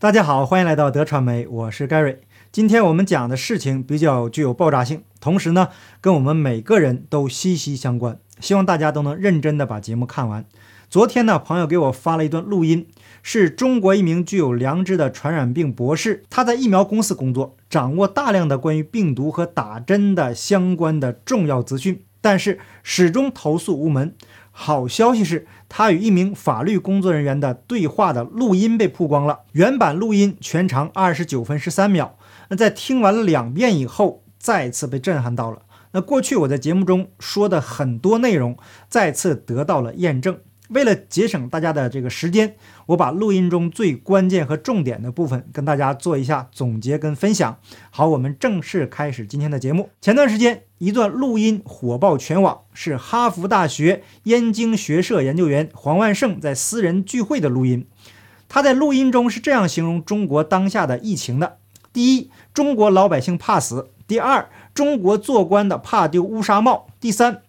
大家好，欢迎来到德传媒，我是 Gary。今天我们讲的事情比较具有爆炸性，同时呢，跟我们每个人都息息相关。希望大家都能认真的把节目看完。昨天呢，朋友给我发了一段录音，是中国一名具有良知的传染病博士，他在疫苗公司工作，掌握大量的关于病毒和打针的相关的重要资讯，但是始终投诉无门。好消息是，他与一名法律工作人员的对话的录音被曝光了。原版录音全长二十九分十三秒。那在听完了两遍以后，再次被震撼到了。那过去我在节目中说的很多内容，再次得到了验证。为了节省大家的这个时间，我把录音中最关键和重点的部分跟大家做一下总结跟分享。好，我们正式开始今天的节目。前段时间一段录音火爆全网，是哈佛大学燕京学社研究员黄万胜在私人聚会的录音。他在录音中是这样形容中国当下的疫情的：第一，中国老百姓怕死；第二，中国做官的怕丢乌纱帽；第三，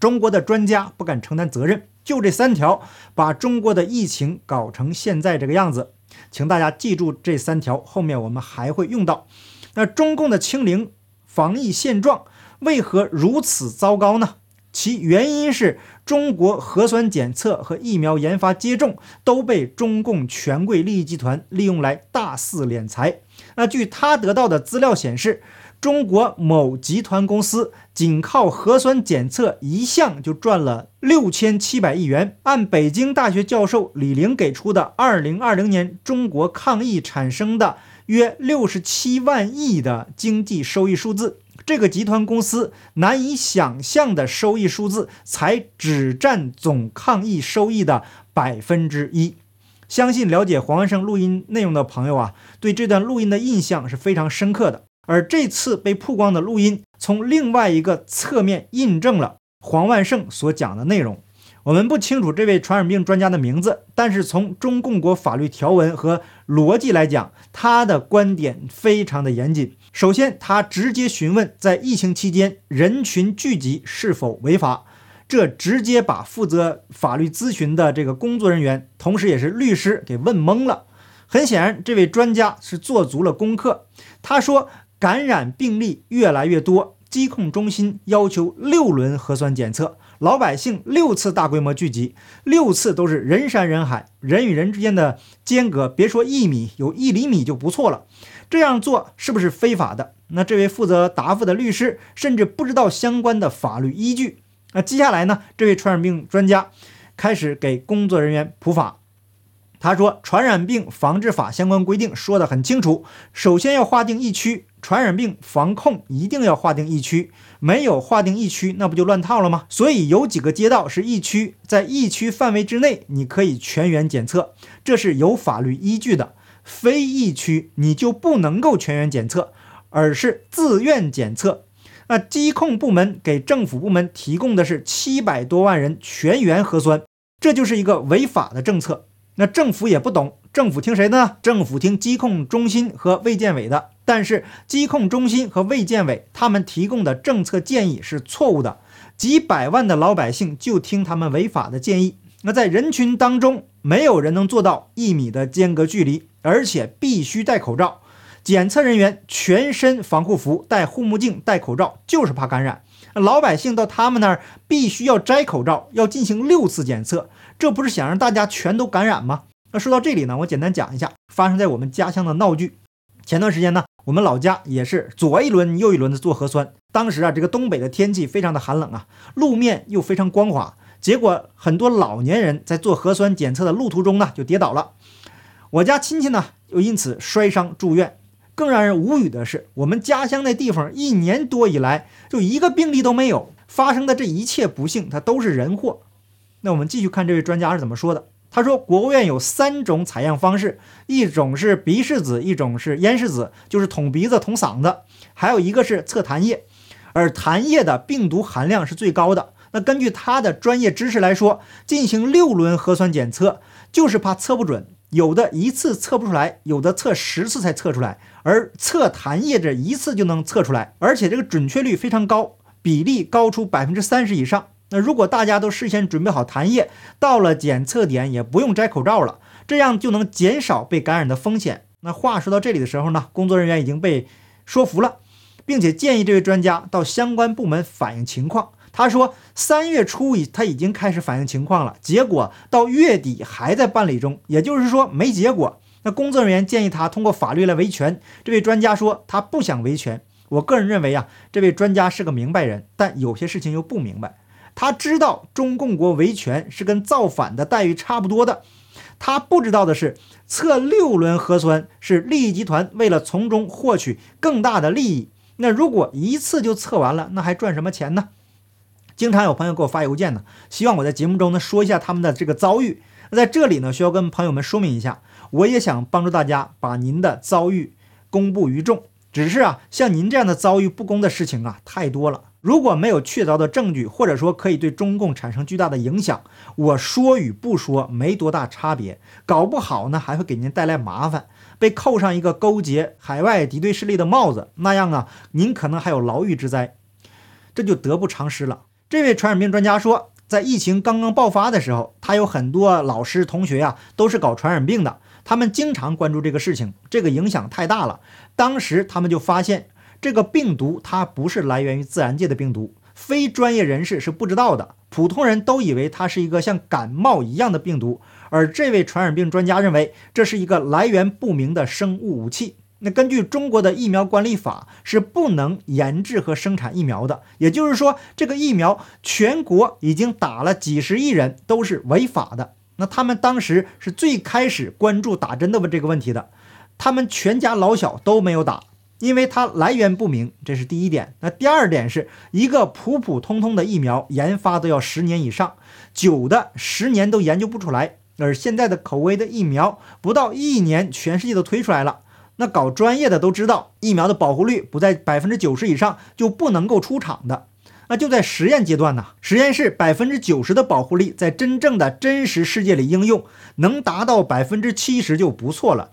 中国的专家不敢承担责任。就这三条，把中国的疫情搞成现在这个样子，请大家记住这三条，后面我们还会用到。那中共的清零防疫现状为何如此糟糕呢？其原因是中国核酸检测和疫苗研发接种都被中共权贵利益集团利用来大肆敛财。那据他得到的资料显示。中国某集团公司仅靠核酸检测一项就赚了六千七百亿元。按北京大学教授李玲给出的二零二零年中国抗疫产生的约六十七万亿的经济收益数字，这个集团公司难以想象的收益数字才只占总抗疫收益的百分之一。相信了解黄万胜录音内容的朋友啊，对这段录音的印象是非常深刻的。而这次被曝光的录音，从另外一个侧面印证了黄万胜所讲的内容。我们不清楚这位传染病专家的名字，但是从中共国法律条文和逻辑来讲，他的观点非常的严谨。首先，他直接询问在疫情期间人群聚集是否违法，这直接把负责法律咨询的这个工作人员，同时也是律师给问懵了。很显然，这位专家是做足了功课。他说。感染病例越来越多，疾控中心要求六轮核酸检测，老百姓六次大规模聚集，六次都是人山人海，人与人之间的间隔别说一米，有一厘米就不错了。这样做是不是非法的？那这位负责答复的律师甚至不知道相关的法律依据。那接下来呢？这位传染病专家开始给工作人员普法。他说，《传染病防治法》相关规定说得很清楚，首先要划定疫区，传染病防控一定要划定疫区，没有划定疫区，那不就乱套了吗？所以有几个街道是疫区，在疫区范围之内，你可以全员检测，这是有法律依据的；非疫区你就不能够全员检测，而是自愿检测。那疾控部门给政府部门提供的是七百多万人全员核酸，这就是一个违法的政策。那政府也不懂，政府听谁的呢？政府听疾控中心和卫健委的。但是疾控中心和卫健委他们提供的政策建议是错误的，几百万的老百姓就听他们违法的建议。那在人群当中，没有人能做到一米的间隔距离，而且必须戴口罩。检测人员全身防护服、戴护目镜、戴口罩，就是怕感染。老百姓到他们那儿必须要摘口罩，要进行六次检测。这不是想让大家全都感染吗？那说到这里呢，我简单讲一下发生在我们家乡的闹剧。前段时间呢，我们老家也是左一轮右一轮的做核酸。当时啊，这个东北的天气非常的寒冷啊，路面又非常光滑，结果很多老年人在做核酸检测的路途中呢就跌倒了。我家亲戚呢又因此摔伤住院。更让人无语的是，我们家乡那地方一年多以来就一个病例都没有发生的这一切不幸，它都是人祸。那我们继续看这位专家是怎么说的。他说，国务院有三种采样方式，一种是鼻拭子，一种是咽拭子，就是捅鼻子、捅嗓子，还有一个是测痰液，而痰液的病毒含量是最高的。那根据他的专业知识来说，进行六轮核酸检测，就是怕测不准，有的一次测不出来，有的测十次才测出来，而测痰液这一次就能测出来，而且这个准确率非常高，比例高出百分之三十以上。那如果大家都事先准备好痰液，到了检测点也不用摘口罩了，这样就能减少被感染的风险。那话说到这里的时候呢，工作人员已经被说服了，并且建议这位专家到相关部门反映情况。他说，三月初已他已经开始反映情况了，结果到月底还在办理中，也就是说没结果。那工作人员建议他通过法律来维权，这位专家说他不想维权。我个人认为啊，这位专家是个明白人，但有些事情又不明白。他知道中共国维权是跟造反的待遇差不多的，他不知道的是，测六轮核酸是利益集团为了从中获取更大的利益。那如果一次就测完了，那还赚什么钱呢？经常有朋友给我发邮件呢，希望我在节目中呢说一下他们的这个遭遇。那在这里呢，需要跟朋友们说明一下，我也想帮助大家把您的遭遇公布于众。只是啊，像您这样的遭遇不公的事情啊太多了。如果没有确凿的证据，或者说可以对中共产生巨大的影响，我说与不说没多大差别。搞不好呢，还会给您带来麻烦，被扣上一个勾结海外敌对势力的帽子。那样啊，您可能还有牢狱之灾，这就得不偿失了。这位传染病专家说，在疫情刚刚爆发的时候，他有很多老师同学呀，都是搞传染病的，他们经常关注这个事情，这个影响太大了。当时他们就发现，这个病毒它不是来源于自然界的病毒，非专业人士是不知道的，普通人都以为它是一个像感冒一样的病毒，而这位传染病专家认为，这是一个来源不明的生物武器。那根据中国的疫苗管理法是不能研制和生产疫苗的，也就是说，这个疫苗全国已经打了几十亿人都是违法的。那他们当时是最开始关注打针的问这个问题的，他们全家老小都没有打，因为它来源不明，这是第一点。那第二点是一个普普通通的疫苗研发都要十年以上，久的十年都研究不出来，而现在的口味的疫苗不到一年，全世界都推出来了。那搞专业的都知道，疫苗的保护率不在百分之九十以上就不能够出厂的。那就在实验阶段呢，实验室百分之九十的保护力，在真正的真实世界里应用能达到百分之七十就不错了。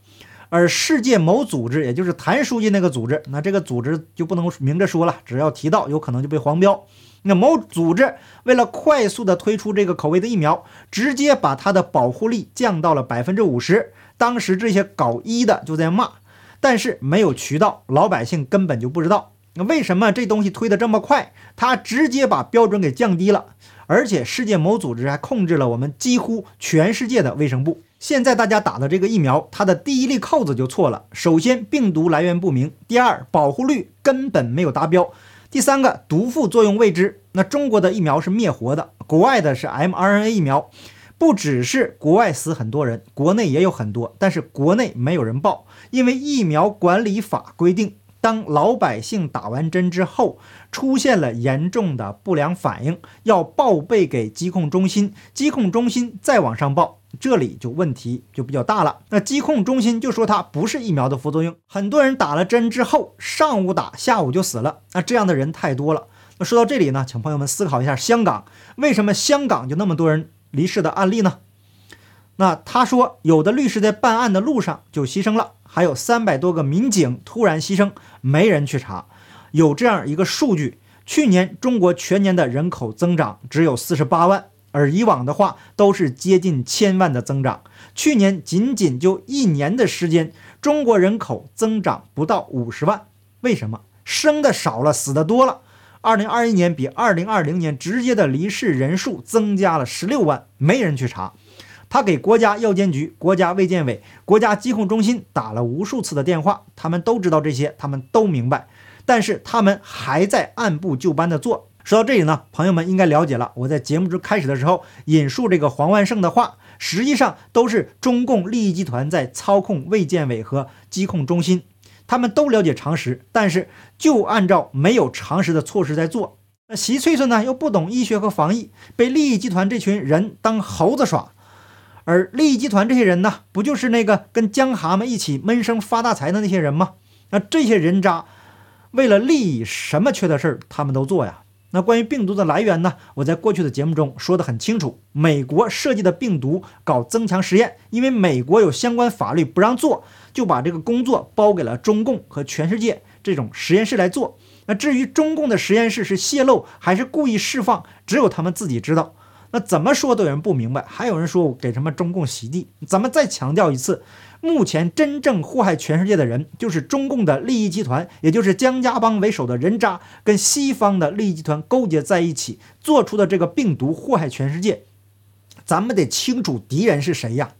而世界某组织，也就是谭书记那个组织，那这个组织就不能明着说了，只要提到，有可能就被黄标。那某组织为了快速的推出这个口味的疫苗，直接把它的保护力降到了百分之五十。当时这些搞医的就在骂。但是没有渠道，老百姓根本就不知道。那为什么这东西推得这么快？他直接把标准给降低了，而且世界某组织还控制了我们几乎全世界的卫生部。现在大家打的这个疫苗，它的第一粒扣子就错了。首先，病毒来源不明；第二，保护率根本没有达标；第三个，毒副作用未知。那中国的疫苗是灭活的，国外的是 mRNA 疫苗。不只是国外死很多人，国内也有很多，但是国内没有人报，因为疫苗管理法规定，当老百姓打完针之后出现了严重的不良反应，要报备给疾控中心，疾控中心再往上报，这里就问题就比较大了。那疾控中心就说它不是疫苗的副作用，很多人打了针之后上午打，下午就死了，那这样的人太多了。那说到这里呢，请朋友们思考一下，香港为什么香港就那么多人？离世的案例呢？那他说，有的律师在办案的路上就牺牲了，还有三百多个民警突然牺牲，没人去查。有这样一个数据：去年中国全年的人口增长只有四十八万，而以往的话都是接近千万的增长。去年仅仅就一年的时间，中国人口增长不到五十万。为什么？生的少了，死的多了。二零二一年比二零二零年直接的离世人数增加了十六万，没人去查。他给国家药监局、国家卫健委、国家疾控中心打了无数次的电话，他们都知道这些，他们都明白，但是他们还在按部就班的做。说到这里呢，朋友们应该了解了。我在节目之开始的时候引述这个黄万胜的话，实际上都是中共利益集团在操控卫健委和疾控中心。他们都了解常识，但是就按照没有常识的措施在做。那习翠翠呢，又不懂医学和防疫，被利益集团这群人当猴子耍。而利益集团这些人呢，不就是那个跟江蛤蟆一起闷声发大财的那些人吗？那这些人渣，为了利益，什么缺德事儿他们都做呀。那关于病毒的来源呢？我在过去的节目中说得很清楚，美国设计的病毒搞增强实验，因为美国有相关法律不让做，就把这个工作包给了中共和全世界这种实验室来做。那至于中共的实验室是泄露还是故意释放，只有他们自己知道。那怎么说都有人不明白，还有人说我给什么中共洗地。咱们再强调一次，目前真正祸害全世界的人，就是中共的利益集团，也就是江家帮为首的人渣，跟西方的利益集团勾结在一起做出的这个病毒祸害全世界。咱们得清楚敌人是谁呀，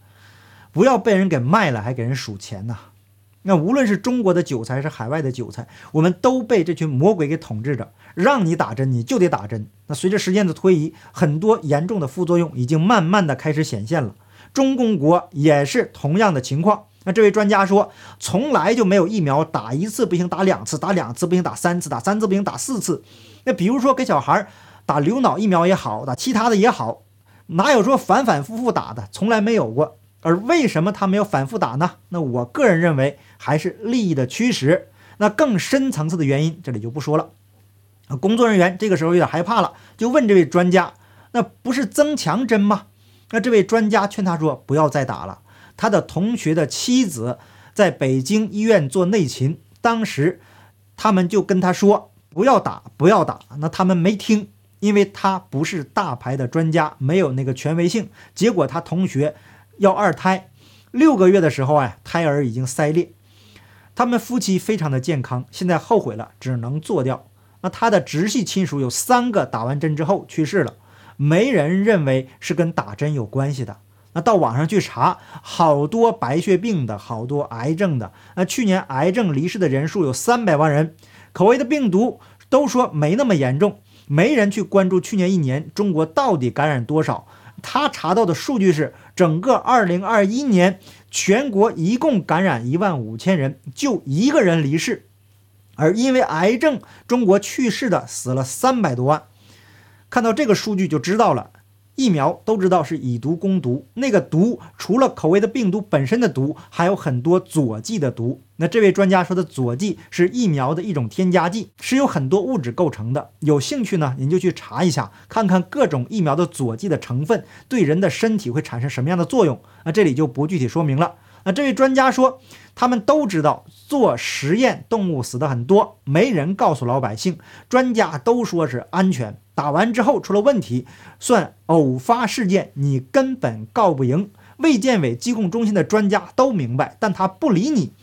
不要被人给卖了，还给人数钱呐。那无论是中国的韭菜，还是海外的韭菜，我们都被这群魔鬼给统治着。让你打针，你就得打针。那随着时间的推移，很多严重的副作用已经慢慢的开始显现了。中共国也是同样的情况。那这位专家说，从来就没有疫苗打一次不行打两次，打两次不行打三次，打三次不行打四次。那比如说给小孩打流脑疫苗也好，打其他的也好，哪有说反反复复打的？从来没有过。而为什么他没有反复打呢？那我个人认为还是利益的驱使。那更深层次的原因，这里就不说了。工作人员这个时候有点害怕了，就问这位专家：“那不是增强针吗？”那这位专家劝他说：“不要再打了。”他的同学的妻子在北京医院做内勤，当时他们就跟他说：“不要打，不要打。”那他们没听，因为他不是大牌的专家，没有那个权威性。结果他同学要二胎，六个月的时候啊，胎儿已经塞裂。他们夫妻非常的健康，现在后悔了，只能做掉。那他的直系亲属有三个打完针之后去世了，没人认为是跟打针有关系的。那到网上去查，好多白血病的，好多癌症的。那去年癌症离世的人数有三百万人，口味的病毒都说没那么严重，没人去关注去年一年中国到底感染多少。他查到的数据是，整个二零二一年全国一共感染一万五千人，就一个人离世。而因为癌症，中国去世的死了三百多万。看到这个数据就知道了，疫苗都知道是以毒攻毒，那个毒除了口味的病毒本身的毒，还有很多佐剂的毒。那这位专家说的佐剂是疫苗的一种添加剂，是由很多物质构成的。有兴趣呢，您就去查一下，看看各种疫苗的佐剂的成分对人的身体会产生什么样的作用。那这里就不具体说明了。那这位专家说，他们都知道做实验动物死的很多，没人告诉老百姓。专家都说是安全，打完之后出了问题，算偶发事件，你根本告不赢。卫健委疾控中心的专家都明白，但他不理你。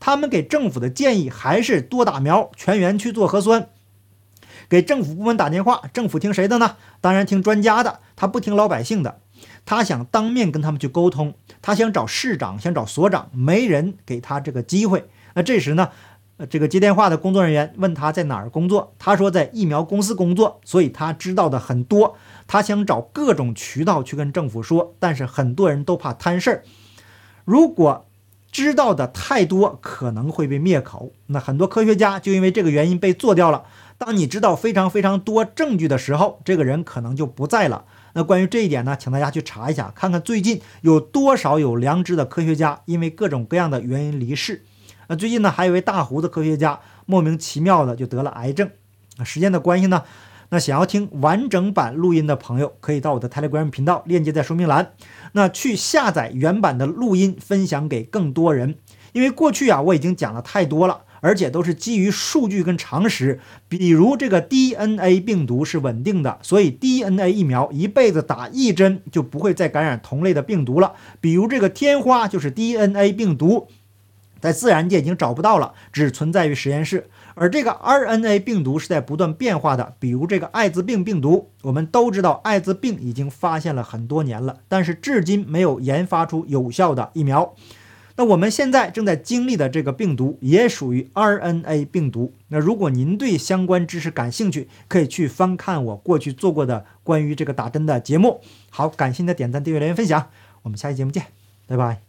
他们给政府的建议还是多打苗，全员去做核酸。给政府部门打电话，政府听谁的呢？当然听专家的，他不听老百姓的。他想当面跟他们去沟通，他想找市长，想找所长，没人给他这个机会。那这时呢，这个接电话的工作人员问他在哪儿工作，他说在疫苗公司工作，所以他知道的很多。他想找各种渠道去跟政府说，但是很多人都怕摊事儿。如果知道的太多，可能会被灭口。那很多科学家就因为这个原因被做掉了。当你知道非常非常多证据的时候，这个人可能就不在了。那关于这一点呢，请大家去查一下，看看最近有多少有良知的科学家因为各种各样的原因离世。那最近呢，还有一位大胡子科学家莫名其妙的就得了癌症。那时间的关系呢，那想要听完整版录音的朋友，可以到我的 Telegram 频道，链接在说明栏。那去下载原版的录音，分享给更多人。因为过去啊，我已经讲了太多了。而且都是基于数据跟常识，比如这个 DNA 病毒是稳定的，所以 DNA 疫苗一辈子打一针就不会再感染同类的病毒了。比如这个天花就是 DNA 病毒，在自然界已经找不到了，只存在于实验室。而这个 RNA 病毒是在不断变化的，比如这个艾滋病病毒，我们都知道艾滋病已经发现了很多年了，但是至今没有研发出有效的疫苗。那我们现在正在经历的这个病毒也属于 RNA 病毒。那如果您对相关知识感兴趣，可以去翻看我过去做过的关于这个打针的节目。好，感谢您的点赞、订阅、留言、分享，我们下期节目见，拜拜。